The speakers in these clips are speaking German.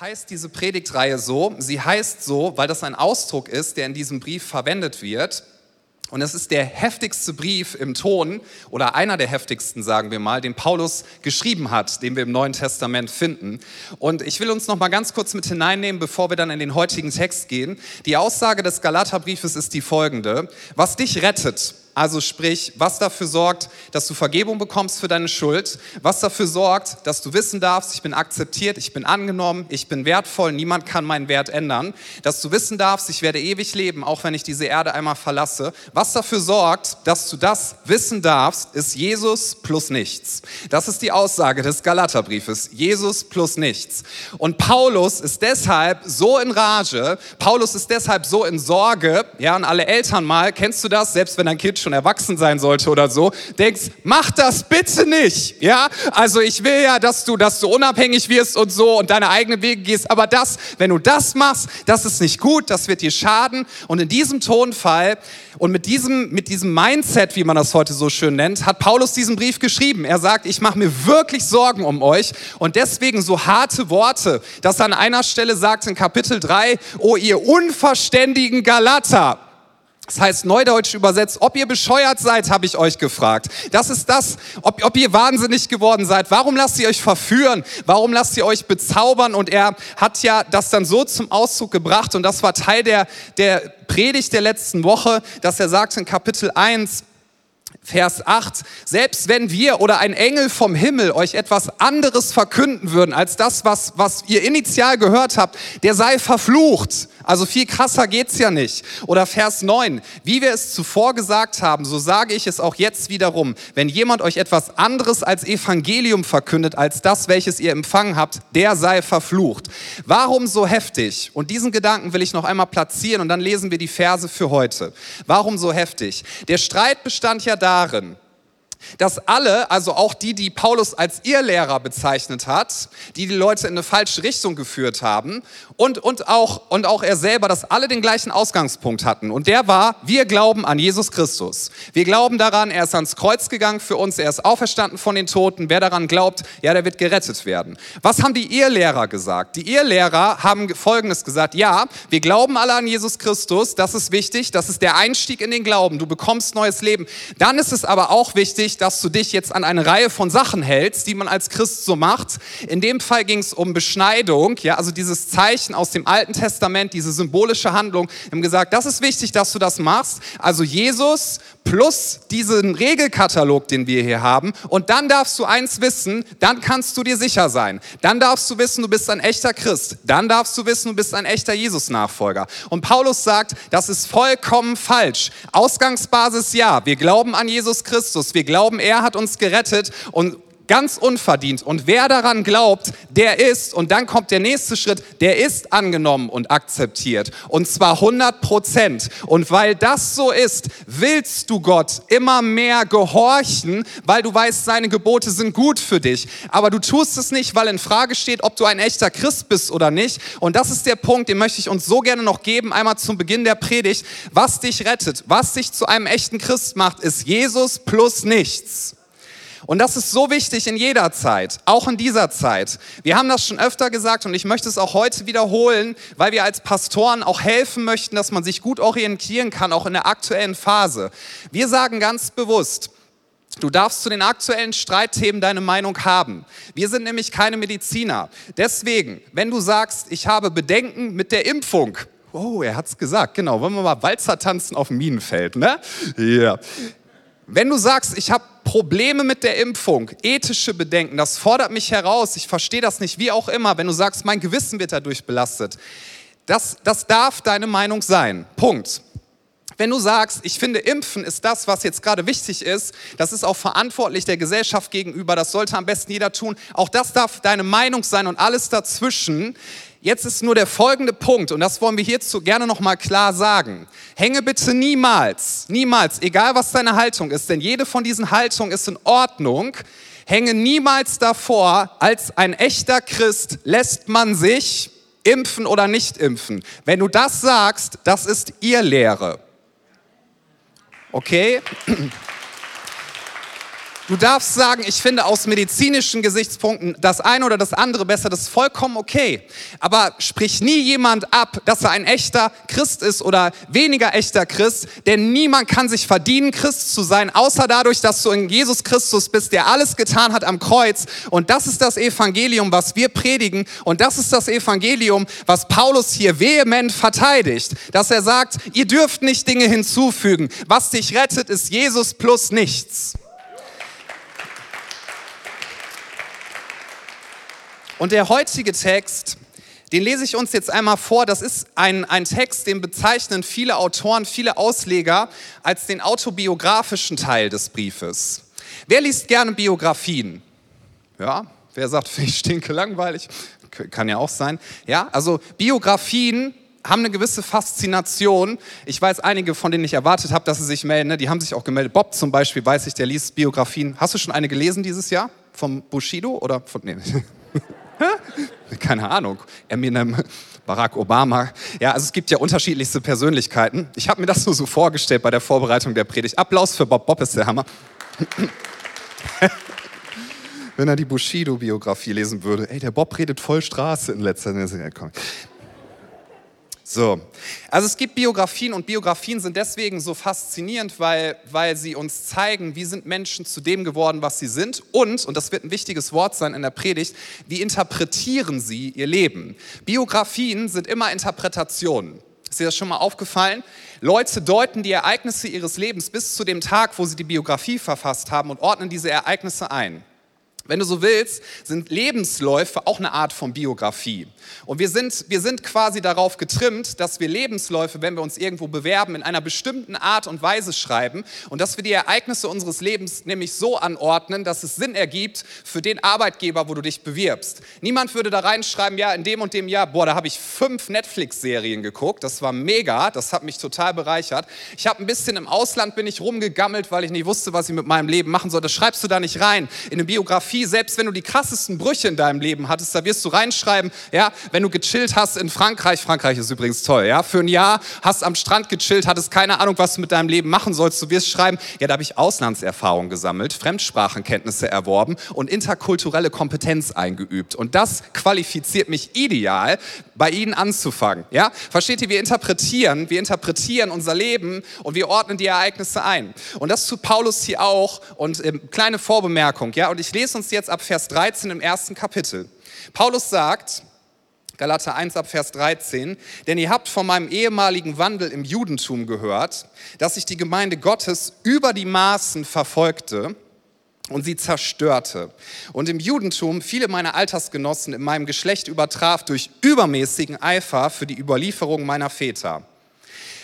heißt diese Predigtreihe so? Sie heißt so, weil das ein Ausdruck ist, der in diesem Brief verwendet wird. Und es ist der heftigste Brief im Ton oder einer der heftigsten, sagen wir mal, den Paulus geschrieben hat, den wir im Neuen Testament finden. Und ich will uns noch mal ganz kurz mit hineinnehmen, bevor wir dann in den heutigen Text gehen. Die Aussage des Galaterbriefes ist die folgende: Was dich rettet, also sprich, was dafür sorgt, dass du Vergebung bekommst für deine Schuld, was dafür sorgt, dass du wissen darfst, ich bin akzeptiert, ich bin angenommen, ich bin wertvoll, niemand kann meinen Wert ändern, dass du wissen darfst, ich werde ewig leben, auch wenn ich diese Erde einmal verlasse. Was dafür sorgt, dass du das wissen darfst, ist Jesus plus nichts. Das ist die Aussage des Galaterbriefes. Jesus plus nichts. Und Paulus ist deshalb so in Rage, Paulus ist deshalb so in Sorge, ja, und alle Eltern mal, kennst du das, selbst wenn dein Kind schon erwachsen sein sollte oder so, denkst, mach das bitte nicht. Ja, also ich will ja, dass du, dass du unabhängig wirst und so und deine eigenen Wege gehst. Aber das, wenn du das machst, das ist nicht gut, das wird dir schaden. Und in diesem Tonfall und mit diesem, mit diesem Mindset, wie man das heute so schön nennt, hat Paulus diesen Brief geschrieben. Er sagt, ich mache mir wirklich Sorgen um euch und deswegen so harte Worte, dass er an einer Stelle sagt in Kapitel 3, oh ihr unverständigen Galater. Das heißt neudeutsch übersetzt, ob ihr bescheuert seid, habe ich euch gefragt. Das ist das, ob, ob ihr wahnsinnig geworden seid. Warum lasst ihr euch verführen? Warum lasst ihr euch bezaubern? Und er hat ja das dann so zum Ausdruck gebracht und das war Teil der, der Predigt der letzten Woche, dass er sagt in Kapitel 1, Vers 8, selbst wenn wir oder ein Engel vom Himmel euch etwas anderes verkünden würden als das, was, was ihr initial gehört habt, der sei verflucht. Also viel krasser geht's ja nicht. Oder Vers 9, wie wir es zuvor gesagt haben, so sage ich es auch jetzt wiederum, wenn jemand euch etwas anderes als Evangelium verkündet, als das, welches ihr empfangen habt, der sei verflucht. Warum so heftig? Und diesen Gedanken will ich noch einmal platzieren und dann lesen wir die Verse für heute. Warum so heftig? Der Streit bestand ja darin, dass alle, also auch die, die Paulus als Irrlehrer bezeichnet hat, die die Leute in eine falsche Richtung geführt haben und, und, auch, und auch er selber, dass alle den gleichen Ausgangspunkt hatten. Und der war, wir glauben an Jesus Christus. Wir glauben daran, er ist ans Kreuz gegangen für uns, er ist auferstanden von den Toten. Wer daran glaubt, ja, der wird gerettet werden. Was haben die Irrlehrer gesagt? Die Irrlehrer haben Folgendes gesagt, ja, wir glauben alle an Jesus Christus, das ist wichtig, das ist der Einstieg in den Glauben, du bekommst neues Leben. Dann ist es aber auch wichtig, dass du dich jetzt an eine Reihe von Sachen hältst, die man als Christ so macht. In dem Fall ging es um Beschneidung, ja, also dieses Zeichen aus dem Alten Testament, diese symbolische Handlung. Haben gesagt, das ist wichtig, dass du das machst. Also Jesus plus diesen Regelkatalog, den wir hier haben. Und dann darfst du eins wissen, dann kannst du dir sicher sein. Dann darfst du wissen, du bist ein echter Christ. Dann darfst du wissen, du bist ein echter Jesus-Nachfolger. Und Paulus sagt, das ist vollkommen falsch. Ausgangsbasis ja, wir glauben an Jesus Christus. Wir glauben, er hat uns gerettet und Ganz unverdient. Und wer daran glaubt, der ist, und dann kommt der nächste Schritt, der ist angenommen und akzeptiert. Und zwar 100 Prozent. Und weil das so ist, willst du Gott immer mehr gehorchen, weil du weißt, seine Gebote sind gut für dich. Aber du tust es nicht, weil in Frage steht, ob du ein echter Christ bist oder nicht. Und das ist der Punkt, den möchte ich uns so gerne noch geben, einmal zum Beginn der Predigt. Was dich rettet, was dich zu einem echten Christ macht, ist Jesus plus nichts. Und das ist so wichtig in jeder Zeit, auch in dieser Zeit. Wir haben das schon öfter gesagt und ich möchte es auch heute wiederholen, weil wir als Pastoren auch helfen möchten, dass man sich gut orientieren kann, auch in der aktuellen Phase. Wir sagen ganz bewusst, Du darfst zu den aktuellen Streitthemen deine Meinung haben. Wir sind nämlich keine Mediziner. Deswegen, wenn du sagst, ich habe Bedenken mit der Impfung, oh, er hat's gesagt, genau, wollen wir mal Walzer tanzen auf dem Minenfeld, ne? Ja. Wenn du sagst, ich habe Probleme mit der Impfung, ethische Bedenken, das fordert mich heraus, ich verstehe das nicht, wie auch immer, wenn du sagst, mein Gewissen wird dadurch belastet, das, das darf deine Meinung sein. Punkt. Wenn du sagst, ich finde, Impfen ist das, was jetzt gerade wichtig ist, das ist auch verantwortlich der Gesellschaft gegenüber, das sollte am besten jeder tun, auch das darf deine Meinung sein und alles dazwischen, Jetzt ist nur der folgende Punkt und das wollen wir hierzu gerne noch mal klar sagen. Hänge bitte niemals, niemals, egal was deine Haltung ist, denn jede von diesen Haltungen ist in Ordnung. Hänge niemals davor, als ein echter Christ lässt man sich impfen oder nicht impfen. Wenn du das sagst, das ist ihr Lehre. Okay? Du darfst sagen, ich finde aus medizinischen Gesichtspunkten das eine oder das andere besser, das ist vollkommen okay. Aber sprich nie jemand ab, dass er ein echter Christ ist oder weniger echter Christ, denn niemand kann sich verdienen, Christ zu sein, außer dadurch, dass du in Jesus Christus bist, der alles getan hat am Kreuz. Und das ist das Evangelium, was wir predigen. Und das ist das Evangelium, was Paulus hier vehement verteidigt. Dass er sagt, ihr dürft nicht Dinge hinzufügen. Was dich rettet, ist Jesus plus nichts. Und der heutige Text, den lese ich uns jetzt einmal vor. Das ist ein, ein Text, den bezeichnen viele Autoren, viele Ausleger als den autobiografischen Teil des Briefes. Wer liest gerne Biografien? Ja, wer sagt, ich stinke langweilig? Kann ja auch sein. Ja, also Biografien haben eine gewisse Faszination. Ich weiß einige, von denen ich erwartet habe, dass sie sich melden. Ne? Die haben sich auch gemeldet. Bob zum Beispiel, weiß ich, der liest Biografien. Hast du schon eine gelesen dieses Jahr? Vom Bushido oder von. Nee. Keine Ahnung. Eminem, Barack Obama. Ja, also es gibt ja unterschiedlichste Persönlichkeiten. Ich habe mir das nur so vorgestellt bei der Vorbereitung der Predigt. Applaus für Bob. Bob ist der Hammer. Wenn er die Bushido-Biografie lesen würde. Ey, der Bob redet voll Straße in letzter Zeit. So, also es gibt Biografien und Biografien sind deswegen so faszinierend, weil, weil sie uns zeigen, wie sind Menschen zu dem geworden, was sie sind und, und das wird ein wichtiges Wort sein in der Predigt, wie interpretieren sie ihr Leben. Biografien sind immer Interpretationen. Ist dir das schon mal aufgefallen? Leute deuten die Ereignisse ihres Lebens bis zu dem Tag, wo sie die Biografie verfasst haben und ordnen diese Ereignisse ein. Wenn du so willst, sind Lebensläufe auch eine Art von Biografie. Und wir sind, wir sind quasi darauf getrimmt, dass wir Lebensläufe, wenn wir uns irgendwo bewerben, in einer bestimmten Art und Weise schreiben und dass wir die Ereignisse unseres Lebens nämlich so anordnen, dass es Sinn ergibt für den Arbeitgeber, wo du dich bewirbst. Niemand würde da reinschreiben, ja, in dem und dem Jahr, boah, da habe ich fünf Netflix-Serien geguckt, das war mega, das hat mich total bereichert. Ich habe ein bisschen im Ausland bin ich rumgegammelt, weil ich nicht wusste, was ich mit meinem Leben machen soll. Das schreibst du da nicht rein. In eine Biografie Biografie, selbst wenn du die krassesten Brüche in deinem Leben hattest, da wirst du reinschreiben, ja, wenn du gechillt hast in Frankreich, Frankreich ist übrigens toll, ja, für ein Jahr hast am Strand gechillt, hattest keine Ahnung, was du mit deinem Leben machen sollst, du wirst schreiben, ja, da habe ich Auslandserfahrung gesammelt, Fremdsprachenkenntnisse erworben und interkulturelle Kompetenz eingeübt. Und das qualifiziert mich ideal, bei ihnen anzufangen, ja? Versteht ihr, wir interpretieren, wir interpretieren unser Leben und wir ordnen die Ereignisse ein. Und das tut Paulus hier auch und ähm, kleine Vorbemerkung, ja, und ich lese uns jetzt ab Vers 13 im ersten Kapitel. Paulus sagt, Galater 1 ab Vers 13, denn ihr habt von meinem ehemaligen Wandel im Judentum gehört, dass ich die Gemeinde Gottes über die Maßen verfolgte und sie zerstörte. Und im Judentum viele meiner Altersgenossen in meinem Geschlecht übertraf durch übermäßigen Eifer für die Überlieferung meiner Väter.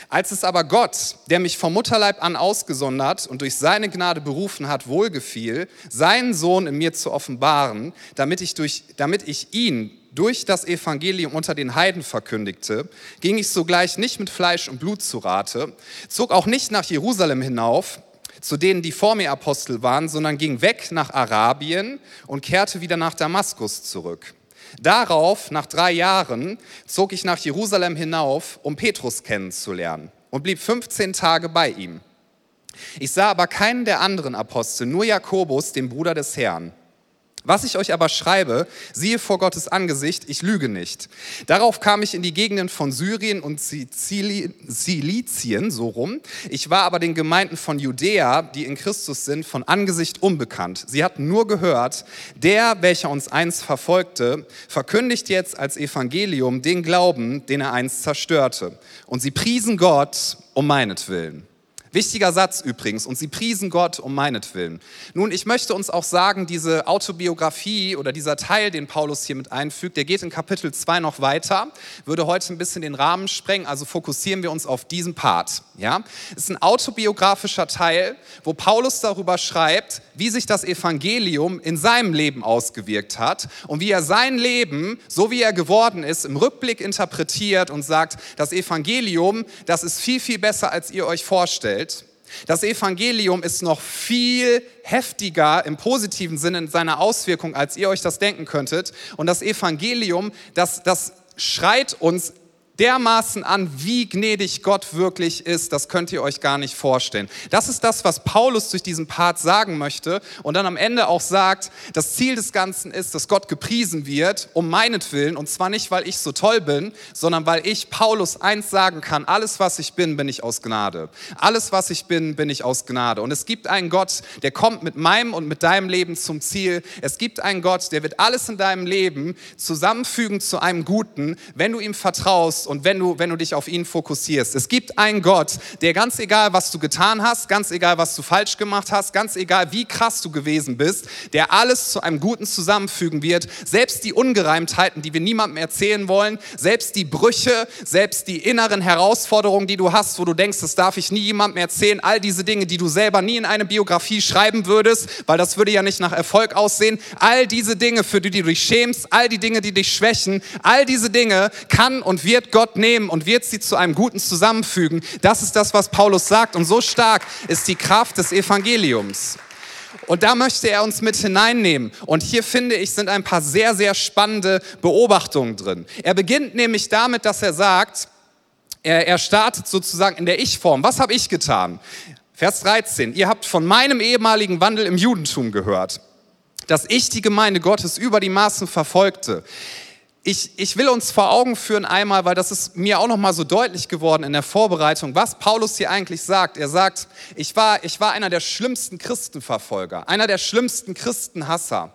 Als es aber Gott, der mich vom Mutterleib an ausgesondert und durch seine Gnade berufen hat, wohlgefiel, seinen Sohn in mir zu offenbaren, damit ich, durch, damit ich ihn durch das Evangelium unter den Heiden verkündigte, ging ich sogleich nicht mit Fleisch und Blut zu Rate, zog auch nicht nach Jerusalem hinauf, zu denen, die vor mir Apostel waren, sondern ging weg nach Arabien und kehrte wieder nach Damaskus zurück. Darauf, nach drei Jahren, zog ich nach Jerusalem hinauf, um Petrus kennenzulernen und blieb 15 Tage bei ihm. Ich sah aber keinen der anderen Apostel, nur Jakobus, den Bruder des Herrn. Was ich euch aber schreibe, siehe vor Gottes Angesicht, ich lüge nicht. Darauf kam ich in die Gegenden von Syrien und Silizien, so rum. Ich war aber den Gemeinden von Judäa, die in Christus sind, von Angesicht unbekannt. Sie hatten nur gehört, der, welcher uns einst verfolgte, verkündigt jetzt als Evangelium den Glauben, den er einst zerstörte. Und sie priesen Gott um meinetwillen. Wichtiger Satz übrigens, und sie priesen Gott um meinetwillen. Nun, ich möchte uns auch sagen, diese Autobiografie oder dieser Teil, den Paulus hier mit einfügt, der geht in Kapitel 2 noch weiter, würde heute ein bisschen den Rahmen sprengen, also fokussieren wir uns auf diesen Part. Ja? Es ist ein autobiografischer Teil, wo Paulus darüber schreibt, wie sich das Evangelium in seinem Leben ausgewirkt hat und wie er sein Leben, so wie er geworden ist, im Rückblick interpretiert und sagt, das Evangelium, das ist viel, viel besser, als ihr euch vorstellt. Welt. Das Evangelium ist noch viel heftiger im positiven Sinne in seiner Auswirkung, als ihr euch das denken könntet. Und das Evangelium, das, das schreit uns dermaßen an, wie gnädig Gott wirklich ist. Das könnt ihr euch gar nicht vorstellen. Das ist das, was Paulus durch diesen Part sagen möchte und dann am Ende auch sagt, das Ziel des Ganzen ist, dass Gott gepriesen wird, um meinetwillen. Und zwar nicht, weil ich so toll bin, sondern weil ich Paulus eins sagen kann, alles, was ich bin, bin ich aus Gnade. Alles, was ich bin, bin ich aus Gnade. Und es gibt einen Gott, der kommt mit meinem und mit deinem Leben zum Ziel. Es gibt einen Gott, der wird alles in deinem Leben zusammenfügen zu einem Guten, wenn du ihm vertraust und wenn du, wenn du dich auf ihn fokussierst. Es gibt einen Gott, der ganz egal, was du getan hast, ganz egal, was du falsch gemacht hast, ganz egal, wie krass du gewesen bist, der alles zu einem Guten zusammenfügen wird. Selbst die Ungereimtheiten, die wir niemandem erzählen wollen, selbst die Brüche, selbst die inneren Herausforderungen, die du hast, wo du denkst, das darf ich nie jemandem erzählen, all diese Dinge, die du selber nie in eine Biografie schreiben würdest, weil das würde ja nicht nach Erfolg aussehen. All diese Dinge, für die du dich schämst, all die Dinge, die dich schwächen, all diese Dinge kann und wird Gott nehmen und wird sie zu einem Guten zusammenfügen. Das ist das, was Paulus sagt. Und so stark ist die Kraft des Evangeliums. Und da möchte er uns mit hineinnehmen. Und hier finde ich, sind ein paar sehr, sehr spannende Beobachtungen drin. Er beginnt nämlich damit, dass er sagt, er, er startet sozusagen in der Ich-Form. Was habe ich getan? Vers 13. Ihr habt von meinem ehemaligen Wandel im Judentum gehört, dass ich die Gemeinde Gottes über die Maßen verfolgte ich, ich will uns vor Augen führen einmal, weil das ist mir auch noch mal so deutlich geworden in der Vorbereitung, was Paulus hier eigentlich sagt. Er sagt, ich war, ich war einer der schlimmsten Christenverfolger, einer der schlimmsten Christenhasser.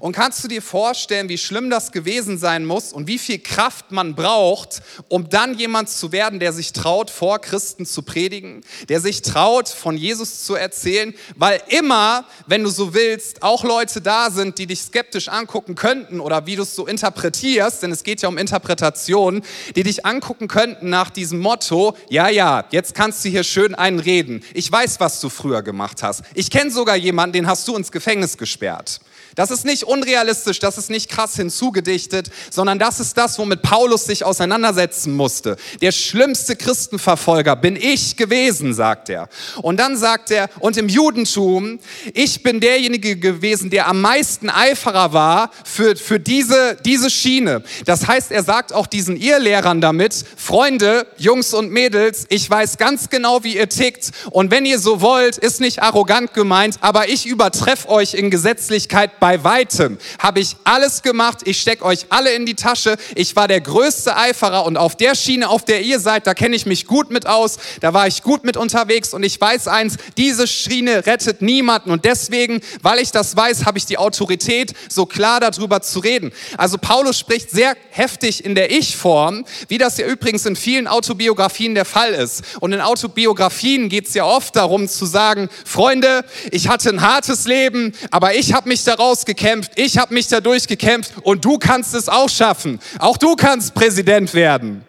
Und kannst du dir vorstellen, wie schlimm das gewesen sein muss und wie viel Kraft man braucht, um dann jemand zu werden, der sich traut, vor Christen zu predigen, der sich traut, von Jesus zu erzählen, weil immer, wenn du so willst, auch Leute da sind, die dich skeptisch angucken könnten oder wie du es so interpretierst, denn es geht ja um Interpretation, die dich angucken könnten nach diesem Motto, ja, ja, jetzt kannst du hier schön einen reden. Ich weiß, was du früher gemacht hast. Ich kenne sogar jemanden, den hast du ins Gefängnis gesperrt. Das ist nicht unrealistisch, das ist nicht krass hinzugedichtet, sondern das ist das, womit Paulus sich auseinandersetzen musste. Der schlimmste Christenverfolger bin ich gewesen, sagt er. Und dann sagt er, und im Judentum, ich bin derjenige gewesen, der am meisten Eiferer war für, für diese, diese Schiene. Das heißt, er sagt auch diesen Irrlehrern damit, Freunde, Jungs und Mädels, ich weiß ganz genau, wie ihr tickt. Und wenn ihr so wollt, ist nicht arrogant gemeint, aber ich übertreffe euch in Gesetzlichkeit bei bei weitem habe ich alles gemacht. Ich stecke euch alle in die Tasche. Ich war der größte Eiferer und auf der Schiene, auf der ihr seid, da kenne ich mich gut mit aus. Da war ich gut mit unterwegs und ich weiß eins, diese Schiene rettet niemanden. Und deswegen, weil ich das weiß, habe ich die Autorität, so klar darüber zu reden. Also Paulus spricht sehr heftig in der Ich-Form, wie das ja übrigens in vielen Autobiografien der Fall ist. Und in Autobiografien geht es ja oft darum zu sagen, Freunde, ich hatte ein hartes Leben, aber ich habe mich daraus gekämpft, ich habe mich dadurch gekämpft und du kannst es auch schaffen. Auch du kannst Präsident werden.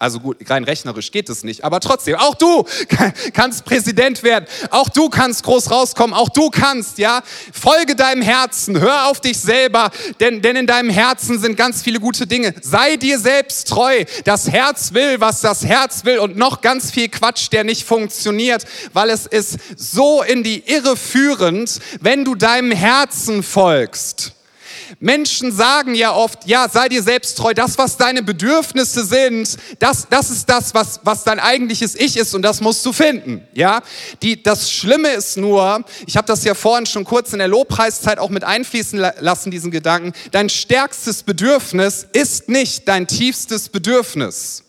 Also gut, rein rechnerisch geht es nicht, aber trotzdem, auch du kannst Präsident werden, auch du kannst groß rauskommen, auch du kannst, ja. Folge deinem Herzen, hör auf dich selber, denn, denn in deinem Herzen sind ganz viele gute Dinge. Sei dir selbst treu. Das Herz will, was das Herz will und noch ganz viel Quatsch, der nicht funktioniert, weil es ist so in die Irre führend, wenn du deinem Herzen folgst. Menschen sagen ja oft, ja, sei dir selbst treu, das, was deine Bedürfnisse sind, das, das ist das, was, was dein eigentliches Ich ist und das musst du finden. Ja? Die, das Schlimme ist nur, ich habe das ja vorhin schon kurz in der Lobpreiszeit auch mit einfließen lassen, diesen Gedanken, dein stärkstes Bedürfnis ist nicht dein tiefstes Bedürfnis.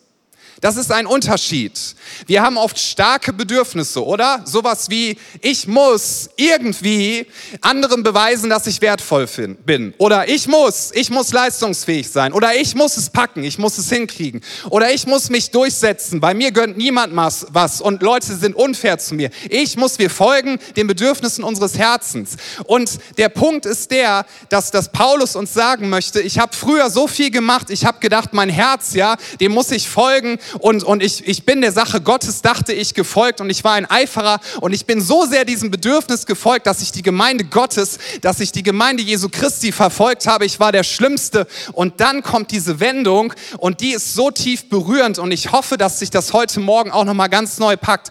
Das ist ein Unterschied. Wir haben oft starke Bedürfnisse, oder? Sowas wie, ich muss irgendwie anderen beweisen, dass ich wertvoll bin. Oder ich muss, ich muss leistungsfähig sein. Oder ich muss es packen, ich muss es hinkriegen. Oder ich muss mich durchsetzen. Bei mir gönnt niemand was und Leute sind unfair zu mir. Ich muss, wir folgen den Bedürfnissen unseres Herzens. Und der Punkt ist der, dass, dass Paulus uns sagen möchte, ich habe früher so viel gemacht, ich habe gedacht, mein Herz, ja, dem muss ich folgen und, und ich, ich bin der Sache Gottes, dachte ich, gefolgt. Und ich war ein Eiferer. Und ich bin so sehr diesem Bedürfnis gefolgt, dass ich die Gemeinde Gottes, dass ich die Gemeinde Jesu Christi verfolgt habe. Ich war der Schlimmste. Und dann kommt diese Wendung. Und die ist so tief berührend. Und ich hoffe, dass sich das heute Morgen auch nochmal ganz neu packt.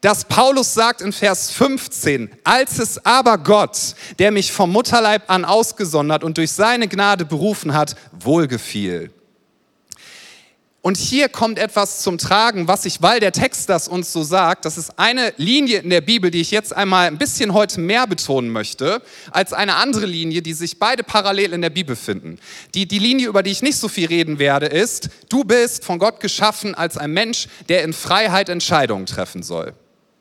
Dass Paulus sagt in Vers 15, als es aber Gott, der mich vom Mutterleib an ausgesondert und durch seine Gnade berufen hat, wohlgefiel Und hier kommt etwas zum Tragen, was ich, weil der Text das uns so sagt, das ist eine Linie in der Bibel, die ich jetzt einmal ein bisschen heute mehr betonen möchte, als eine andere Linie, die sich beide parallel in der Bibel finden. Die, die Linie, über die ich nicht so viel reden werde, ist, du bist von Gott geschaffen als ein Mensch, der in Freiheit Entscheidungen treffen soll.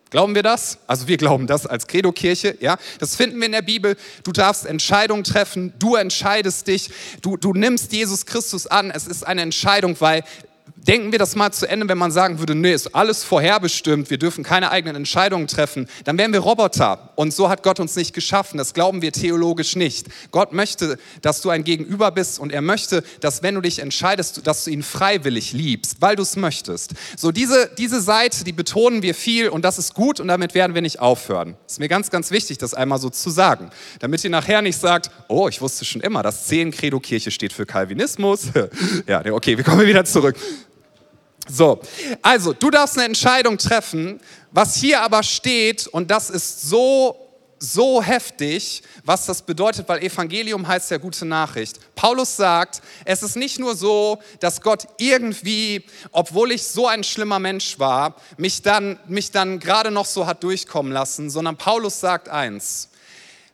Glauben wir das? Also wir glauben das als Credo-Kirche, ja. Das finden wir in der Bibel. Du darfst Entscheidungen treffen, du entscheidest dich, du, du nimmst Jesus Christus an. Es ist eine Entscheidung, weil denken wir das mal zu Ende, wenn man sagen würde, nee, ist alles vorherbestimmt, wir dürfen keine eigenen Entscheidungen treffen, dann wären wir Roboter. Und so hat Gott uns nicht geschaffen. Das glauben wir theologisch nicht. Gott möchte, dass du ein Gegenüber bist und er möchte, dass wenn du dich entscheidest, dass du ihn freiwillig liebst, weil du es möchtest. So diese, diese Seite, die betonen wir viel und das ist gut und damit werden wir nicht aufhören. Ist mir ganz, ganz wichtig, das einmal so zu sagen, damit ihr nachher nicht sagt, oh, ich wusste schon immer, dass Zehn Credo Kirche steht für Calvinismus. ja, okay, wir kommen wieder zurück. So, also du darfst eine Entscheidung treffen. Was hier aber steht, und das ist so so heftig, was das bedeutet, weil Evangelium heißt ja gute Nachricht. Paulus sagt, es ist nicht nur so, dass Gott irgendwie, obwohl ich so ein schlimmer Mensch war, mich dann, mich dann gerade noch so hat durchkommen lassen, sondern Paulus sagt eins,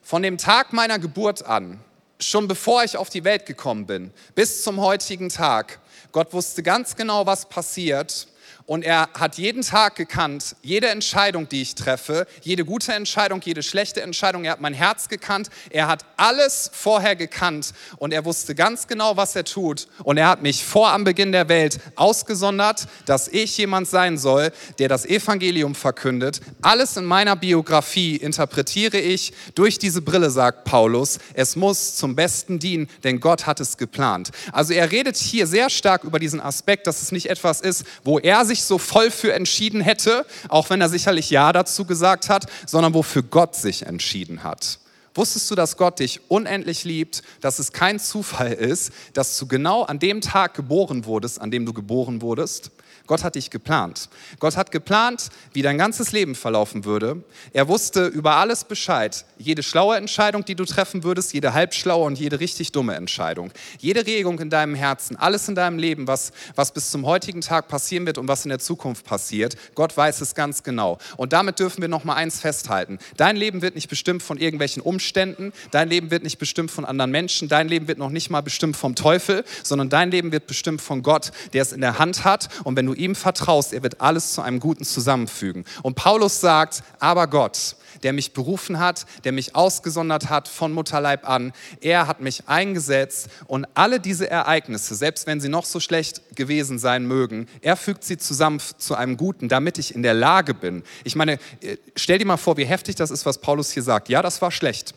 von dem Tag meiner Geburt an, schon bevor ich auf die Welt gekommen bin, bis zum heutigen Tag, Gott wusste ganz genau, was passiert und er hat jeden Tag gekannt, jede Entscheidung, die ich treffe, jede gute Entscheidung, jede schlechte Entscheidung. Er hat mein Herz gekannt. Er hat alles vorher gekannt. Und er wusste ganz genau, was er tut. Und er hat mich vor am Beginn der Welt ausgesondert, dass ich jemand sein soll, der das Evangelium verkündet. Alles in meiner Biografie interpretiere ich durch diese Brille, sagt Paulus. Es muss zum Besten dienen, denn Gott hat es geplant. Also er redet hier sehr stark über diesen Aspekt, dass es nicht etwas ist, wo er sich sich so voll für entschieden hätte, auch wenn er sicherlich Ja dazu gesagt hat, sondern wofür Gott sich entschieden hat. Wusstest du, dass Gott dich unendlich liebt, dass es kein Zufall ist, dass du genau an dem Tag geboren wurdest, an dem du geboren wurdest? Gott hat dich geplant. Gott hat geplant, wie dein ganzes Leben verlaufen würde. Er wusste über alles Bescheid. Jede schlaue Entscheidung, die du treffen würdest, jede halbschlaue und jede richtig dumme Entscheidung. Jede Regung in deinem Herzen, alles in deinem Leben, was, was bis zum heutigen Tag passieren wird und was in der Zukunft passiert. Gott weiß es ganz genau. Und damit dürfen wir noch mal eins festhalten. Dein Leben wird nicht bestimmt von irgendwelchen Umständen. Dein Leben wird nicht bestimmt von anderen Menschen. Dein Leben wird noch nicht mal bestimmt vom Teufel, sondern dein Leben wird bestimmt von Gott, der es in der Hand hat. Und wenn du ihm vertraust, er wird alles zu einem Guten zusammenfügen. Und Paulus sagt, aber Gott, der mich berufen hat, der mich ausgesondert hat von Mutterleib an, er hat mich eingesetzt und alle diese Ereignisse, selbst wenn sie noch so schlecht gewesen sein mögen, er fügt sie zusammen zu einem Guten, damit ich in der Lage bin. Ich meine, äh, stell dir mal vor, wie heftig das ist, was Paulus hier sagt. Ja, das war schlecht.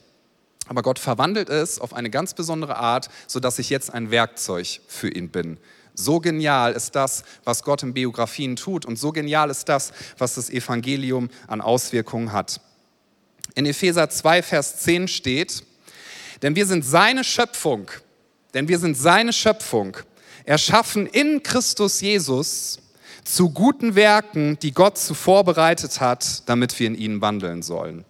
Aber Gott verwandelt es auf eine ganz besondere Art, sodass ich jetzt ein Werkzeug für ihn bin. So genial ist das, was Gott in Biografien tut und so genial ist das, was das Evangelium an Auswirkungen hat. In Epheser 2, Vers 10 steht, denn wir sind seine Schöpfung, denn wir sind seine Schöpfung, erschaffen in Christus Jesus zu guten Werken, die Gott zuvor bereitet hat, damit wir in ihnen wandeln sollen.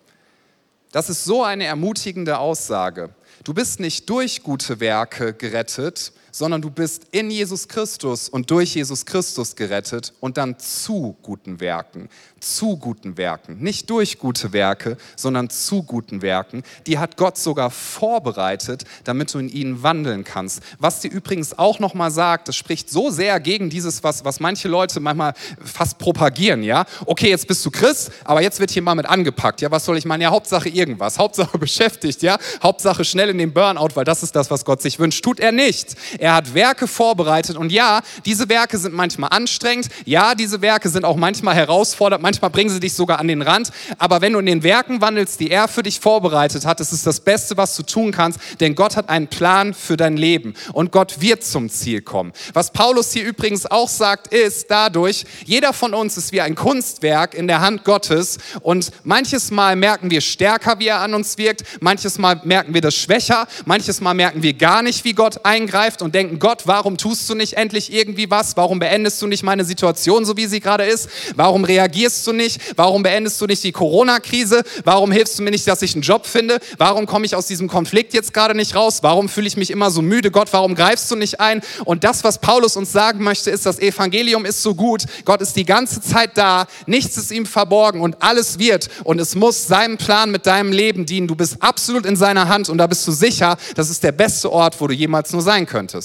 Das ist so eine ermutigende Aussage. Du bist nicht durch gute Werke gerettet, sondern du bist in Jesus Christus und durch Jesus Christus gerettet und dann zu guten Werken zu guten Werken, nicht durch gute Werke, sondern zu guten Werken. Die hat Gott sogar vorbereitet, damit du in ihnen wandeln kannst. Was dir übrigens auch noch mal sagt, das spricht so sehr gegen dieses, was, was manche Leute manchmal fast propagieren, ja? Okay, jetzt bist du Christ, aber jetzt wird hier mal mit angepackt, ja? Was soll ich meinen? Ja, Hauptsache irgendwas, Hauptsache beschäftigt, ja? Hauptsache schnell in den Burnout, weil das ist das, was Gott sich wünscht. Tut er nicht. Er hat Werke vorbereitet. Und ja, diese Werke sind manchmal anstrengend, ja, diese Werke sind auch manchmal herausfordernd, manchmal bringen sie dich sogar an den Rand. Aber wenn du in den Werken wandelst, die er für dich vorbereitet hat, ist das Beste, was du tun kannst, denn Gott hat einen Plan für dein Leben. Und Gott wird zum Ziel kommen. Was Paulus hier übrigens auch sagt, ist dadurch, jeder von uns ist wie ein Kunstwerk in der Hand Gottes. Und manches Mal merken wir stärker, wie er an uns wirkt, manches Mal merken wir das schwächer, manches Mal merken wir gar nicht, wie Gott eingreift. Und und denken, Gott, warum tust du nicht endlich irgendwie was? Warum beendest du nicht meine Situation, so wie sie gerade ist? Warum reagierst du nicht? Warum beendest du nicht die Corona-Krise? Warum hilfst du mir nicht, dass ich einen Job finde? Warum komme ich aus diesem Konflikt jetzt gerade nicht raus? Warum fühle ich mich immer so müde? Gott, warum greifst du nicht ein? Und das, was Paulus uns sagen möchte, ist, das Evangelium ist so gut. Gott ist die ganze Zeit da. Nichts ist ihm verborgen und alles wird und es muss seinem Plan mit deinem Leben dienen. Du bist absolut in seiner Hand und da bist du sicher, das ist der beste Ort, wo du jemals nur sein könntest.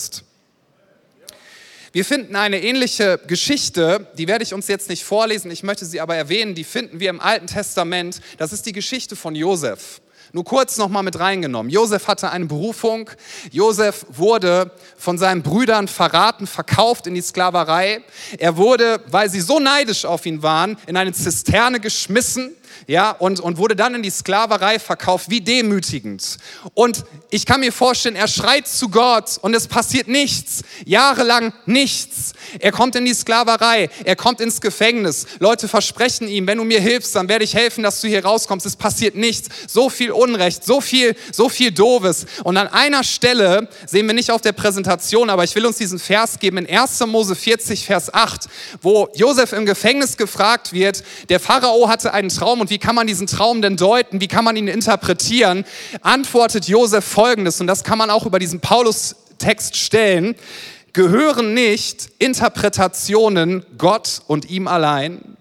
Wir finden eine ähnliche Geschichte, die werde ich uns jetzt nicht vorlesen, ich möchte sie aber erwähnen, die finden wir im Alten Testament. Das ist die Geschichte von Josef. Nur kurz nochmal mit reingenommen. Josef hatte eine Berufung. Josef wurde von seinen Brüdern verraten, verkauft in die Sklaverei. Er wurde, weil sie so neidisch auf ihn waren, in eine Zisterne geschmissen ja, und, und wurde dann in die Sklaverei verkauft, wie demütigend. Und ich kann mir vorstellen, er schreit zu Gott und es passiert nichts, jahrelang nichts. Er kommt in die Sklaverei, er kommt ins Gefängnis. Leute versprechen ihm, wenn du mir hilfst, dann werde ich helfen, dass du hier rauskommst. Es passiert nichts. So viel Unrecht, so viel, so viel Doofes. Und an einer Stelle sehen wir nicht auf der Präsentation, aber ich will uns diesen Vers geben in 1. Mose 40, Vers 8, wo Josef im Gefängnis gefragt wird, der Pharao hatte einen Traum und wie kann man diesen Traum denn deuten? Wie kann man ihn interpretieren? Antwortet Josef folgendes, und das kann man auch über diesen Paulus-Text stellen. Gehören nicht Interpretationen Gott und ihm allein?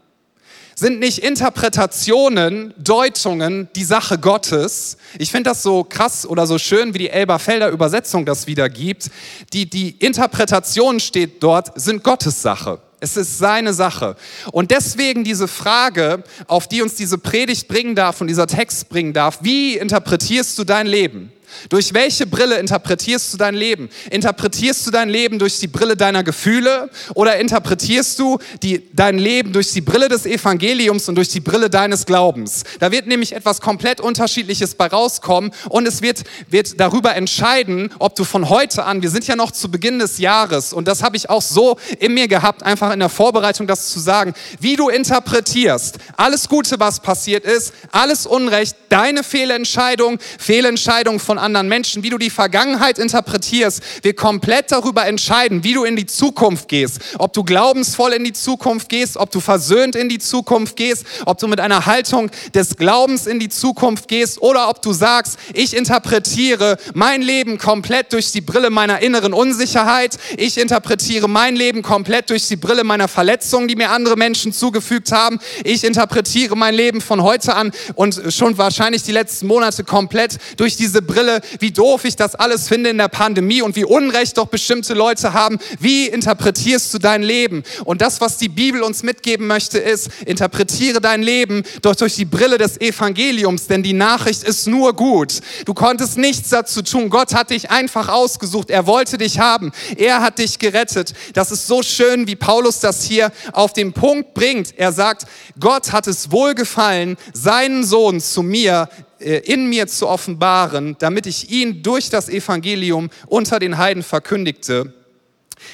Sind nicht Interpretationen, Deutungen die Sache Gottes? Ich finde das so krass oder so schön, wie die Elberfelder Übersetzung das wiedergibt. Die, die Interpretation steht dort, sind Gottes Sache. Es ist seine Sache. Und deswegen diese Frage, auf die uns diese Predigt bringen darf und dieser Text bringen darf, wie interpretierst du dein Leben? Durch welche Brille interpretierst du dein Leben? Interpretierst du dein Leben durch die Brille deiner Gefühle oder interpretierst du die, dein Leben durch die Brille des Evangeliums und durch die Brille deines Glaubens? Da wird nämlich etwas komplett Unterschiedliches bei rauskommen und es wird, wird darüber entscheiden, ob du von heute an, wir sind ja noch zu Beginn des Jahres und das habe ich auch so in mir gehabt, einfach in der Vorbereitung das zu sagen, wie du interpretierst. Alles Gute, was passiert ist, alles Unrecht, deine Fehlentscheidung, Fehlentscheidung von anderen Menschen, wie du die Vergangenheit interpretierst, wir komplett darüber entscheiden, wie du in die Zukunft gehst. Ob du glaubensvoll in die Zukunft gehst, ob du versöhnt in die Zukunft gehst, ob du mit einer Haltung des Glaubens in die Zukunft gehst oder ob du sagst, ich interpretiere mein Leben komplett durch die Brille meiner inneren Unsicherheit. Ich interpretiere mein Leben komplett durch die Brille meiner Verletzungen, die mir andere Menschen zugefügt haben. Ich interpretiere mein Leben von heute an und schon wahrscheinlich die letzten Monate komplett durch diese Brille wie doof ich das alles finde in der Pandemie und wie unrecht doch bestimmte Leute haben. Wie interpretierst du dein Leben? Und das, was die Bibel uns mitgeben möchte, ist, interpretiere dein Leben doch durch die Brille des Evangeliums, denn die Nachricht ist nur gut. Du konntest nichts dazu tun. Gott hat dich einfach ausgesucht. Er wollte dich haben. Er hat dich gerettet. Das ist so schön, wie Paulus das hier auf den Punkt bringt. Er sagt, Gott hat es wohlgefallen, seinen Sohn zu mir in mir zu offenbaren, damit ich ihn durch das Evangelium unter den Heiden verkündigte.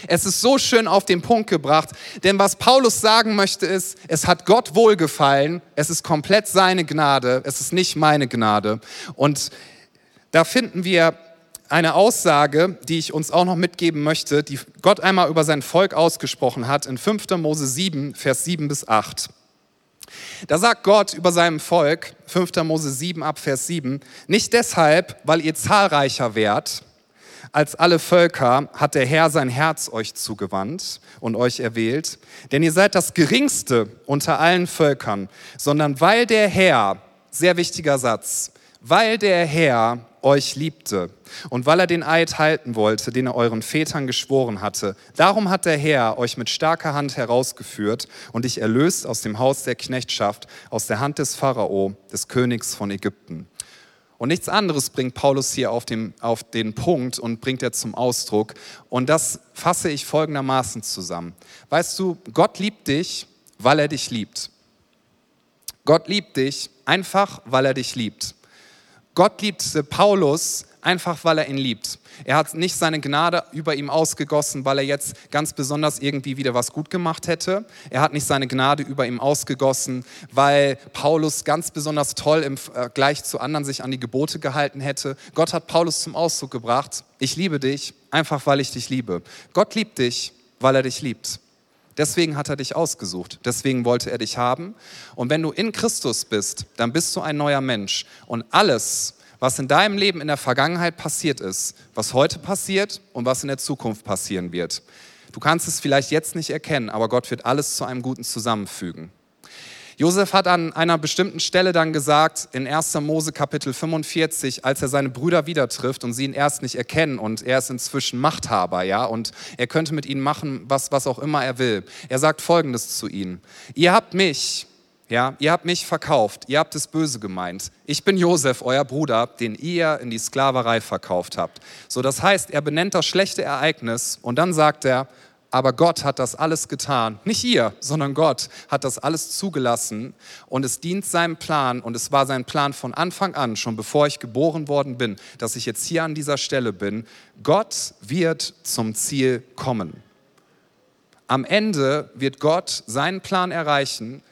Es ist so schön auf den Punkt gebracht, denn was Paulus sagen möchte ist, es hat Gott wohlgefallen, es ist komplett seine Gnade, es ist nicht meine Gnade. Und da finden wir eine Aussage, die ich uns auch noch mitgeben möchte, die Gott einmal über sein Volk ausgesprochen hat in 5. Mose 7, Vers 7 bis 8. Da sagt Gott über seinem Volk, 5. Mose 7 ab Vers 7, nicht deshalb, weil ihr zahlreicher wärt als alle Völker, hat der Herr sein Herz euch zugewandt und euch erwählt, denn ihr seid das geringste unter allen Völkern, sondern weil der Herr, sehr wichtiger Satz, weil der Herr euch liebte und weil er den Eid halten wollte, den er euren Vätern geschworen hatte. Darum hat der Herr euch mit starker Hand herausgeführt und dich erlöst aus dem Haus der Knechtschaft, aus der Hand des Pharao, des Königs von Ägypten. Und nichts anderes bringt Paulus hier auf den, auf den Punkt und bringt er zum Ausdruck. Und das fasse ich folgendermaßen zusammen. Weißt du, Gott liebt dich, weil er dich liebt. Gott liebt dich einfach, weil er dich liebt. Gott liebte Paulus einfach, weil er ihn liebt. Er hat nicht seine Gnade über ihm ausgegossen, weil er jetzt ganz besonders irgendwie wieder was gut gemacht hätte. Er hat nicht seine Gnade über ihm ausgegossen, weil Paulus ganz besonders toll im Vergleich zu anderen sich an die Gebote gehalten hätte. Gott hat Paulus zum Ausdruck gebracht, ich liebe dich, einfach weil ich dich liebe. Gott liebt dich, weil er dich liebt. Deswegen hat er dich ausgesucht. Deswegen wollte er dich haben. Und wenn du in Christus bist, dann bist du ein neuer Mensch. Und alles, was in deinem Leben in der Vergangenheit passiert ist, was heute passiert und was in der Zukunft passieren wird. Du kannst es vielleicht jetzt nicht erkennen, aber Gott wird alles zu einem Guten zusammenfügen. Josef hat an einer bestimmten Stelle dann gesagt, in 1. Mose Kapitel 45, als er seine Brüder wieder trifft und sie ihn erst nicht erkennen und er ist inzwischen Machthaber, ja, und er könnte mit ihnen machen, was, was auch immer er will. Er sagt Folgendes zu ihnen. Ihr habt mich, ja, ihr habt mich verkauft, ihr habt es böse gemeint. Ich bin Josef, euer Bruder, den ihr in die Sklaverei verkauft habt. So, das heißt, er benennt das schlechte Ereignis und dann sagt er, aber Gott hat das alles getan. Nicht ihr, sondern Gott hat das alles zugelassen und es dient seinem Plan und es war sein Plan von Anfang an, schon bevor ich geboren worden bin, dass ich jetzt hier an dieser Stelle bin. Gott wird zum Ziel kommen. Am Ende wird Gott seinen Plan erreichen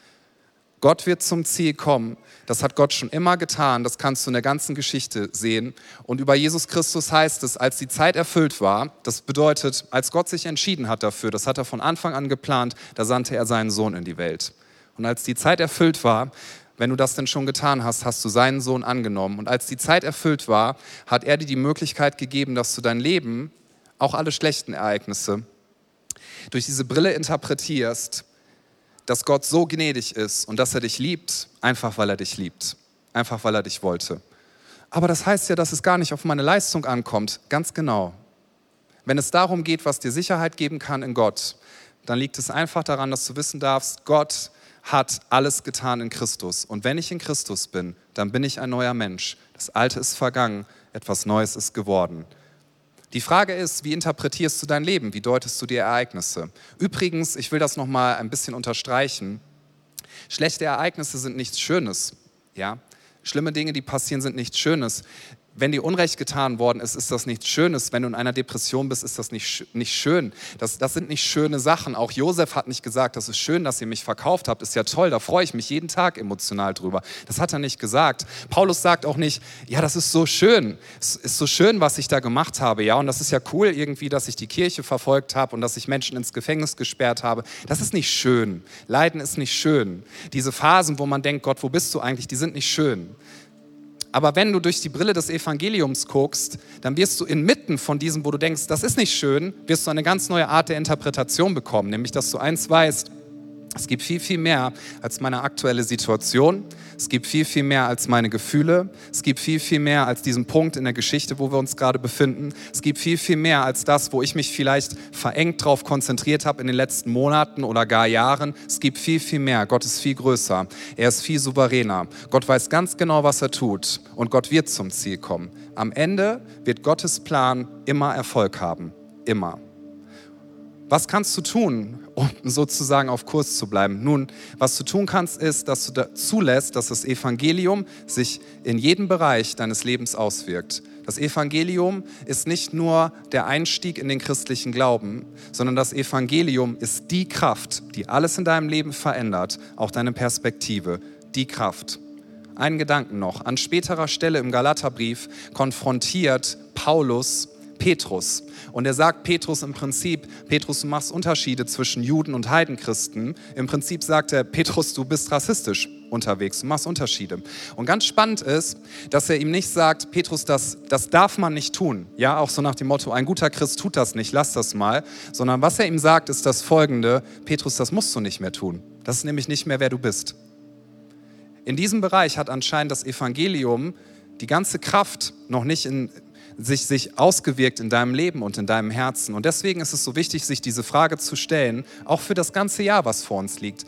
Gott wird zum Ziel kommen. Das hat Gott schon immer getan. Das kannst du in der ganzen Geschichte sehen. Und über Jesus Christus heißt es, als die Zeit erfüllt war, das bedeutet, als Gott sich entschieden hat dafür, das hat er von Anfang an geplant, da sandte er seinen Sohn in die Welt. Und als die Zeit erfüllt war, wenn du das denn schon getan hast, hast du seinen Sohn angenommen. Und als die Zeit erfüllt war, hat er dir die Möglichkeit gegeben, dass du dein Leben, auch alle schlechten Ereignisse, durch diese Brille interpretierst dass Gott so gnädig ist und dass er dich liebt, einfach weil er dich liebt, einfach weil er dich wollte. Aber das heißt ja, dass es gar nicht auf meine Leistung ankommt. Ganz genau. Wenn es darum geht, was dir Sicherheit geben kann in Gott, dann liegt es einfach daran, dass du wissen darfst, Gott hat alles getan in Christus. Und wenn ich in Christus bin, dann bin ich ein neuer Mensch. Das Alte ist vergangen, etwas Neues ist geworden. Die Frage ist, wie interpretierst du dein Leben? Wie deutest du die Ereignisse? Übrigens, ich will das noch mal ein bisschen unterstreichen. Schlechte Ereignisse sind nichts Schönes, ja? Schlimme Dinge, die passieren, sind nichts Schönes wenn dir Unrecht getan worden ist, ist das nichts Schönes. Wenn du in einer Depression bist, ist das nicht, nicht schön. Das, das sind nicht schöne Sachen. Auch Josef hat nicht gesagt, das ist schön, dass ihr mich verkauft habt. Ist ja toll, da freue ich mich jeden Tag emotional drüber. Das hat er nicht gesagt. Paulus sagt auch nicht, ja, das ist so schön. Es ist so schön, was ich da gemacht habe. Ja, und das ist ja cool irgendwie, dass ich die Kirche verfolgt habe und dass ich Menschen ins Gefängnis gesperrt habe. Das ist nicht schön. Leiden ist nicht schön. Diese Phasen, wo man denkt, Gott, wo bist du eigentlich, die sind nicht schön. Aber wenn du durch die Brille des Evangeliums guckst, dann wirst du inmitten von diesem, wo du denkst, das ist nicht schön, wirst du eine ganz neue Art der Interpretation bekommen, nämlich dass du eins weißt, es gibt viel, viel mehr als meine aktuelle Situation. Es gibt viel, viel mehr als meine Gefühle. Es gibt viel, viel mehr als diesen Punkt in der Geschichte, wo wir uns gerade befinden. Es gibt viel, viel mehr als das, wo ich mich vielleicht verengt darauf konzentriert habe in den letzten Monaten oder gar Jahren. Es gibt viel, viel mehr. Gott ist viel größer. Er ist viel souveräner. Gott weiß ganz genau, was er tut. Und Gott wird zum Ziel kommen. Am Ende wird Gottes Plan immer Erfolg haben. Immer. Was kannst du tun, um sozusagen auf Kurs zu bleiben? Nun, was du tun kannst, ist, dass du zulässt, dass das Evangelium sich in jedem Bereich deines Lebens auswirkt. Das Evangelium ist nicht nur der Einstieg in den christlichen Glauben, sondern das Evangelium ist die Kraft, die alles in deinem Leben verändert, auch deine Perspektive, die Kraft. Einen Gedanken noch. An späterer Stelle im Galaterbrief konfrontiert Paulus Petrus. Und er sagt Petrus im Prinzip, Petrus, du machst Unterschiede zwischen Juden und Heidenchristen. Im Prinzip sagt er, Petrus, du bist rassistisch unterwegs, du machst Unterschiede. Und ganz spannend ist, dass er ihm nicht sagt, Petrus, das, das darf man nicht tun. Ja, auch so nach dem Motto, ein guter Christ tut das nicht, lass das mal. Sondern was er ihm sagt, ist das folgende, Petrus, das musst du nicht mehr tun. Das ist nämlich nicht mehr, wer du bist. In diesem Bereich hat anscheinend das Evangelium die ganze Kraft noch nicht in, sich, sich ausgewirkt in deinem Leben und in deinem Herzen. Und deswegen ist es so wichtig, sich diese Frage zu stellen, auch für das ganze Jahr, was vor uns liegt.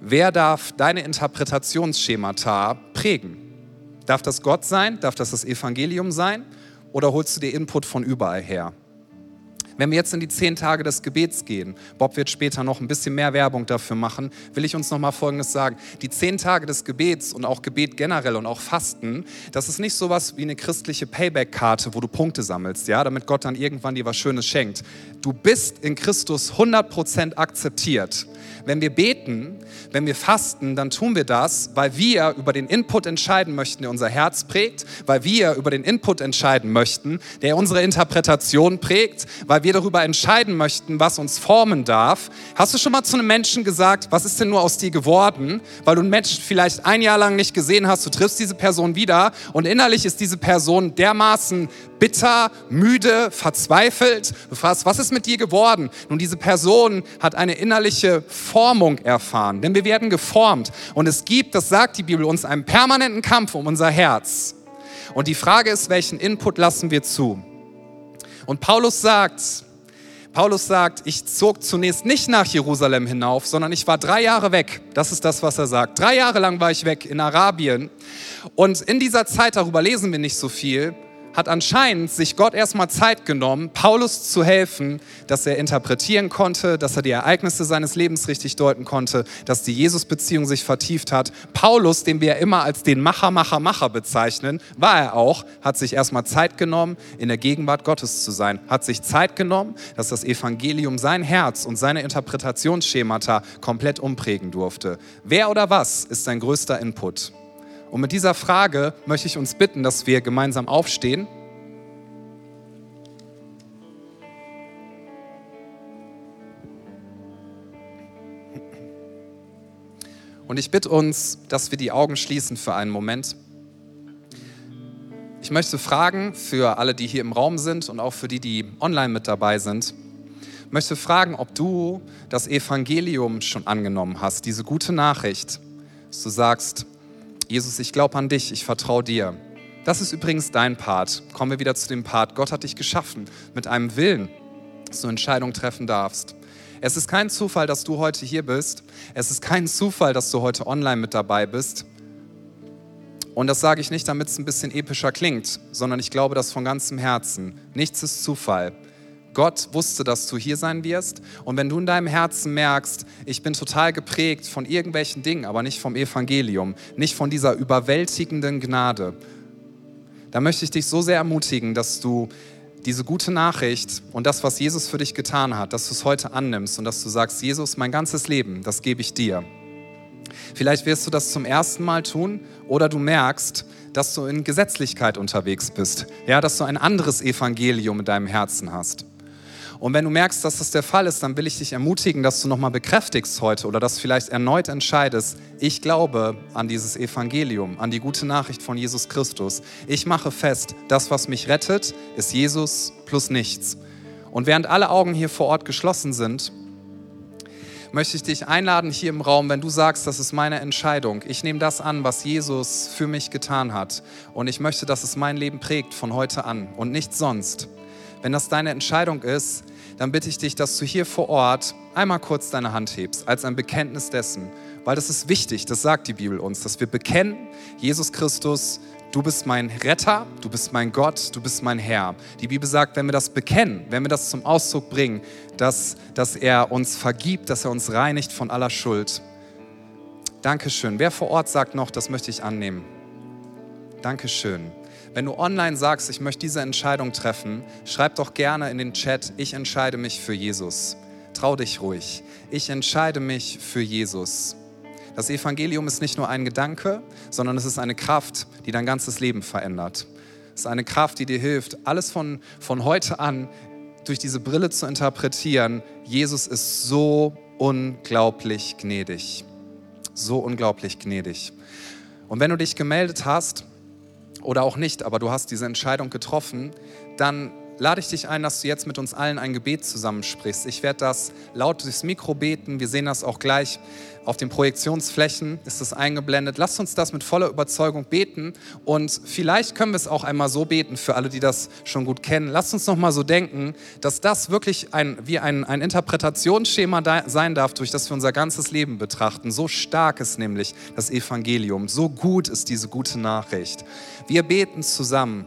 Wer darf deine Interpretationsschemata prägen? Darf das Gott sein? Darf das das Evangelium sein? Oder holst du dir Input von überall her? Wenn wir jetzt in die zehn Tage des Gebets gehen, Bob wird später noch ein bisschen mehr Werbung dafür machen, will ich uns noch mal Folgendes sagen. Die zehn Tage des Gebets und auch Gebet generell und auch Fasten, das ist nicht sowas wie eine christliche Payback-Karte, wo du Punkte sammelst, ja, damit Gott dann irgendwann dir was Schönes schenkt. Du bist in Christus 100% akzeptiert. Wenn wir beten, wenn wir fasten, dann tun wir das, weil wir über den Input entscheiden möchten, der unser Herz prägt, weil wir über den Input entscheiden möchten, der unsere Interpretation prägt, weil wir darüber entscheiden möchten, was uns formen darf. Hast du schon mal zu einem Menschen gesagt, was ist denn nur aus dir geworden? Weil du einen Menschen vielleicht ein Jahr lang nicht gesehen hast, du triffst diese Person wieder und innerlich ist diese Person dermaßen bitter, müde, verzweifelt. Du fragst, was ist mit dir geworden? Nun, diese Person hat eine innerliche Formung erfahren, denn wir werden geformt. Und es gibt, das sagt die Bibel uns, einen permanenten Kampf um unser Herz. Und die Frage ist, welchen Input lassen wir zu? Und Paulus sagt, Paulus sagt, ich zog zunächst nicht nach Jerusalem hinauf, sondern ich war drei Jahre weg. Das ist das, was er sagt. Drei Jahre lang war ich weg in Arabien. Und in dieser Zeit, darüber lesen wir nicht so viel, hat anscheinend sich Gott erstmal Zeit genommen, Paulus zu helfen, dass er interpretieren konnte, dass er die Ereignisse seines Lebens richtig deuten konnte, dass die Jesus-Beziehung sich vertieft hat. Paulus, den wir immer als den Macher, Macher, Macher bezeichnen, war er auch, hat sich erstmal Zeit genommen, in der Gegenwart Gottes zu sein, hat sich Zeit genommen, dass das Evangelium sein Herz und seine Interpretationsschemata komplett umprägen durfte. Wer oder was ist sein größter Input? Und mit dieser Frage möchte ich uns bitten, dass wir gemeinsam aufstehen. Und ich bitte uns, dass wir die Augen schließen für einen Moment. Ich möchte fragen für alle, die hier im Raum sind und auch für die, die online mit dabei sind, ich möchte fragen, ob du das Evangelium schon angenommen hast, diese gute Nachricht, dass du sagst, Jesus, ich glaube an dich, ich vertraue dir. Das ist übrigens dein Part. Kommen wir wieder zu dem Part. Gott hat dich geschaffen mit einem Willen, dass du Entscheidungen treffen darfst. Es ist kein Zufall, dass du heute hier bist. Es ist kein Zufall, dass du heute online mit dabei bist. Und das sage ich nicht, damit es ein bisschen epischer klingt, sondern ich glaube das von ganzem Herzen. Nichts ist Zufall. Gott wusste, dass du hier sein wirst. Und wenn du in deinem Herzen merkst, ich bin total geprägt von irgendwelchen Dingen, aber nicht vom Evangelium, nicht von dieser überwältigenden Gnade, dann möchte ich dich so sehr ermutigen, dass du diese gute Nachricht und das, was Jesus für dich getan hat, dass du es heute annimmst und dass du sagst, Jesus, mein ganzes Leben, das gebe ich dir. Vielleicht wirst du das zum ersten Mal tun oder du merkst, dass du in Gesetzlichkeit unterwegs bist, ja, dass du ein anderes Evangelium in deinem Herzen hast. Und wenn du merkst, dass das der Fall ist, dann will ich dich ermutigen, dass du nochmal bekräftigst heute oder dass vielleicht erneut entscheidest, ich glaube an dieses Evangelium, an die gute Nachricht von Jesus Christus. Ich mache fest, das, was mich rettet, ist Jesus plus nichts. Und während alle Augen hier vor Ort geschlossen sind, möchte ich dich einladen hier im Raum, wenn du sagst, das ist meine Entscheidung. Ich nehme das an, was Jesus für mich getan hat. Und ich möchte, dass es mein Leben prägt von heute an und nichts sonst. Wenn das deine Entscheidung ist, dann bitte ich dich, dass du hier vor Ort einmal kurz deine Hand hebst, als ein Bekenntnis dessen. Weil das ist wichtig, das sagt die Bibel uns, dass wir bekennen, Jesus Christus, du bist mein Retter, du bist mein Gott, du bist mein Herr. Die Bibel sagt, wenn wir das bekennen, wenn wir das zum Ausdruck bringen, dass, dass er uns vergibt, dass er uns reinigt von aller Schuld. Dankeschön. Wer vor Ort sagt noch, das möchte ich annehmen? Dankeschön. Wenn du online sagst, ich möchte diese Entscheidung treffen, schreib doch gerne in den Chat, ich entscheide mich für Jesus. Trau dich ruhig. Ich entscheide mich für Jesus. Das Evangelium ist nicht nur ein Gedanke, sondern es ist eine Kraft, die dein ganzes Leben verändert. Es ist eine Kraft, die dir hilft, alles von, von heute an durch diese Brille zu interpretieren. Jesus ist so unglaublich gnädig. So unglaublich gnädig. Und wenn du dich gemeldet hast, oder auch nicht, aber du hast diese Entscheidung getroffen, dann lade ich dich ein, dass du jetzt mit uns allen ein Gebet zusammensprichst. Ich werde das laut durchs Mikro beten. Wir sehen das auch gleich auf den Projektionsflächen, ist das eingeblendet. Lasst uns das mit voller Überzeugung beten und vielleicht können wir es auch einmal so beten für alle, die das schon gut kennen. Lasst uns noch mal so denken, dass das wirklich ein, wie ein, ein Interpretationsschema da, sein darf, durch das wir unser ganzes Leben betrachten. So stark ist nämlich das Evangelium, so gut ist diese gute Nachricht. Wir beten zusammen.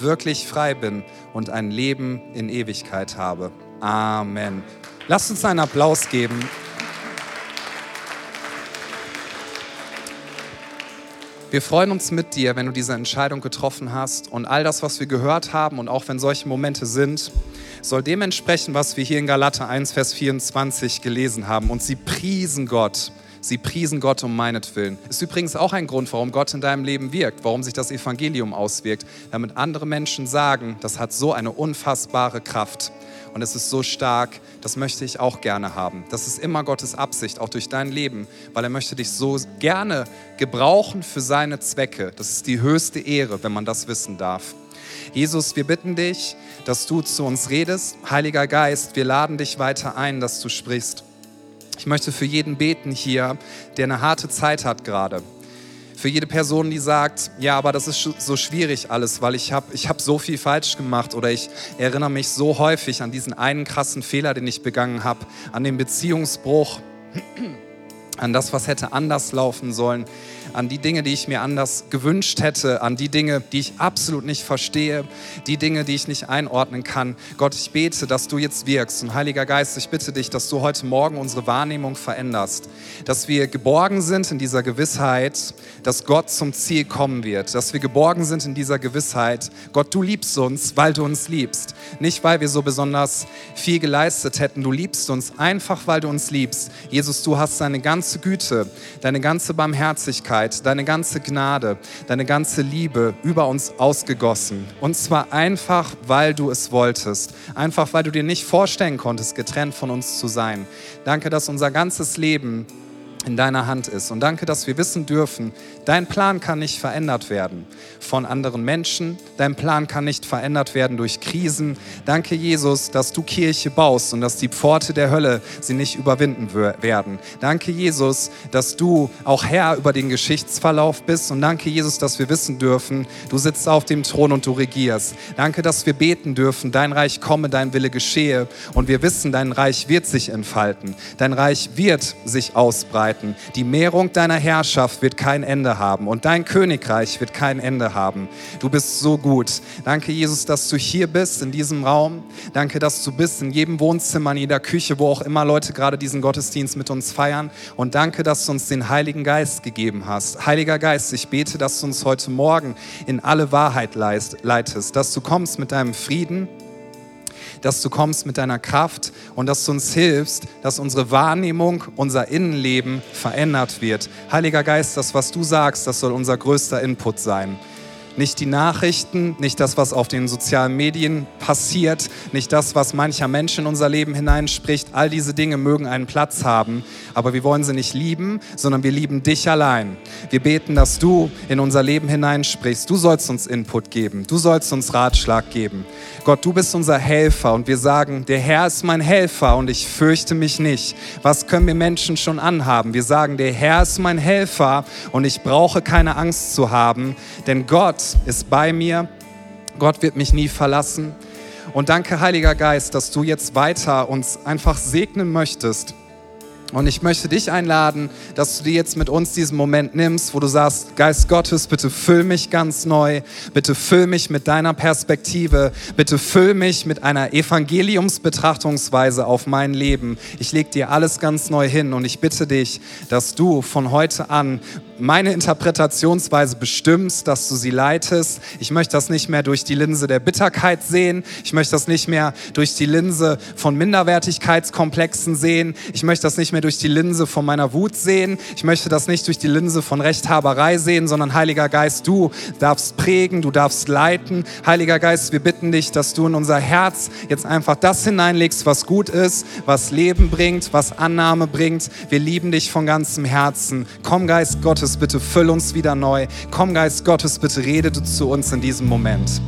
wirklich frei bin und ein Leben in Ewigkeit habe. Amen. Lasst uns einen Applaus geben. Wir freuen uns mit dir, wenn du diese Entscheidung getroffen hast und all das, was wir gehört haben und auch wenn solche Momente sind, soll dementsprechend, was wir hier in Galater 1, Vers 24 gelesen haben. Und sie priesen Gott Sie priesen Gott um meinetwillen. Ist übrigens auch ein Grund, warum Gott in deinem Leben wirkt, warum sich das Evangelium auswirkt, damit andere Menschen sagen, das hat so eine unfassbare Kraft und es ist so stark, das möchte ich auch gerne haben. Das ist immer Gottes Absicht, auch durch dein Leben, weil er möchte dich so gerne gebrauchen für seine Zwecke. Das ist die höchste Ehre, wenn man das wissen darf. Jesus, wir bitten dich, dass du zu uns redest. Heiliger Geist, wir laden dich weiter ein, dass du sprichst. Ich möchte für jeden beten hier, der eine harte Zeit hat gerade. Für jede Person, die sagt, ja, aber das ist so schwierig alles, weil ich habe ich hab so viel falsch gemacht oder ich erinnere mich so häufig an diesen einen krassen Fehler, den ich begangen habe, an den Beziehungsbruch, an das, was hätte anders laufen sollen an die Dinge, die ich mir anders gewünscht hätte, an die Dinge, die ich absolut nicht verstehe, die Dinge, die ich nicht einordnen kann. Gott, ich bete, dass du jetzt wirkst. Und Heiliger Geist, ich bitte dich, dass du heute Morgen unsere Wahrnehmung veränderst, dass wir geborgen sind in dieser Gewissheit, dass Gott zum Ziel kommen wird, dass wir geborgen sind in dieser Gewissheit, Gott, du liebst uns, weil du uns liebst. Nicht, weil wir so besonders viel geleistet hätten. Du liebst uns einfach, weil du uns liebst. Jesus, du hast deine ganze Güte, deine ganze Barmherzigkeit, Barmherzigkeit, deine ganze Gnade, deine ganze Liebe über uns ausgegossen. Und zwar einfach, weil du es wolltest. Einfach, weil du dir nicht vorstellen konntest, getrennt von uns zu sein. Danke, dass unser ganzes Leben in deiner Hand ist. Und danke, dass wir wissen dürfen, dein Plan kann nicht verändert werden von anderen Menschen. Dein Plan kann nicht verändert werden durch Krisen. Danke, Jesus, dass du Kirche baust und dass die Pforte der Hölle sie nicht überwinden werden. Danke, Jesus, dass du auch Herr über den Geschichtsverlauf bist. Und danke, Jesus, dass wir wissen dürfen, du sitzt auf dem Thron und du regierst. Danke, dass wir beten dürfen, dein Reich komme, dein Wille geschehe. Und wir wissen, dein Reich wird sich entfalten. Dein Reich wird sich ausbreiten verbreiten. Die Mehrung deiner Herrschaft wird kein Ende haben und dein Königreich wird kein Ende haben. Du bist so gut. Danke, Jesus, dass du hier bist in diesem Raum. Danke, dass du bist in jedem Wohnzimmer, in jeder Küche, wo auch immer Leute gerade diesen Gottesdienst mit uns feiern. Und danke, dass du uns den Heiligen Geist gegeben hast. Heiliger Geist, ich bete, dass du uns heute Morgen in alle Wahrheit leitest, dass du kommst mit deinem Frieden dass du kommst mit deiner Kraft und dass du uns hilfst, dass unsere Wahrnehmung, unser Innenleben verändert wird. Heiliger Geist, das, was du sagst, das soll unser größter Input sein. Nicht die Nachrichten, nicht das, was auf den sozialen Medien passiert, nicht das, was mancher Mensch in unser Leben hineinspricht. All diese Dinge mögen einen Platz haben, aber wir wollen sie nicht lieben, sondern wir lieben dich allein. Wir beten, dass du in unser Leben hineinsprichst. Du sollst uns Input geben, du sollst uns Ratschlag geben. Gott, du bist unser Helfer und wir sagen, der Herr ist mein Helfer und ich fürchte mich nicht. Was können wir Menschen schon anhaben? Wir sagen, der Herr ist mein Helfer und ich brauche keine Angst zu haben, denn Gott ist bei mir. Gott wird mich nie verlassen. Und danke, Heiliger Geist, dass du jetzt weiter uns einfach segnen möchtest und ich möchte dich einladen, dass du dir jetzt mit uns diesen Moment nimmst, wo du sagst, Geist Gottes, bitte füll mich ganz neu, bitte füll mich mit deiner Perspektive, bitte füll mich mit einer Evangeliumsbetrachtungsweise auf mein Leben. Ich lege dir alles ganz neu hin und ich bitte dich, dass du von heute an meine Interpretationsweise bestimmst, dass du sie leitest. Ich möchte das nicht mehr durch die Linse der Bitterkeit sehen. Ich möchte das nicht mehr durch die Linse von Minderwertigkeitskomplexen sehen. Ich möchte das nicht mehr durch die Linse von meiner Wut sehen. Ich möchte das nicht durch die Linse von Rechthaberei sehen, sondern Heiliger Geist, du darfst prägen, du darfst leiten. Heiliger Geist, wir bitten dich, dass du in unser Herz jetzt einfach das hineinlegst, was gut ist, was Leben bringt, was Annahme bringt. Wir lieben dich von ganzem Herzen. Komm, Geist Gottes, bitte füll uns wieder neu. Komm, Geist Gottes, bitte rede du zu uns in diesem Moment.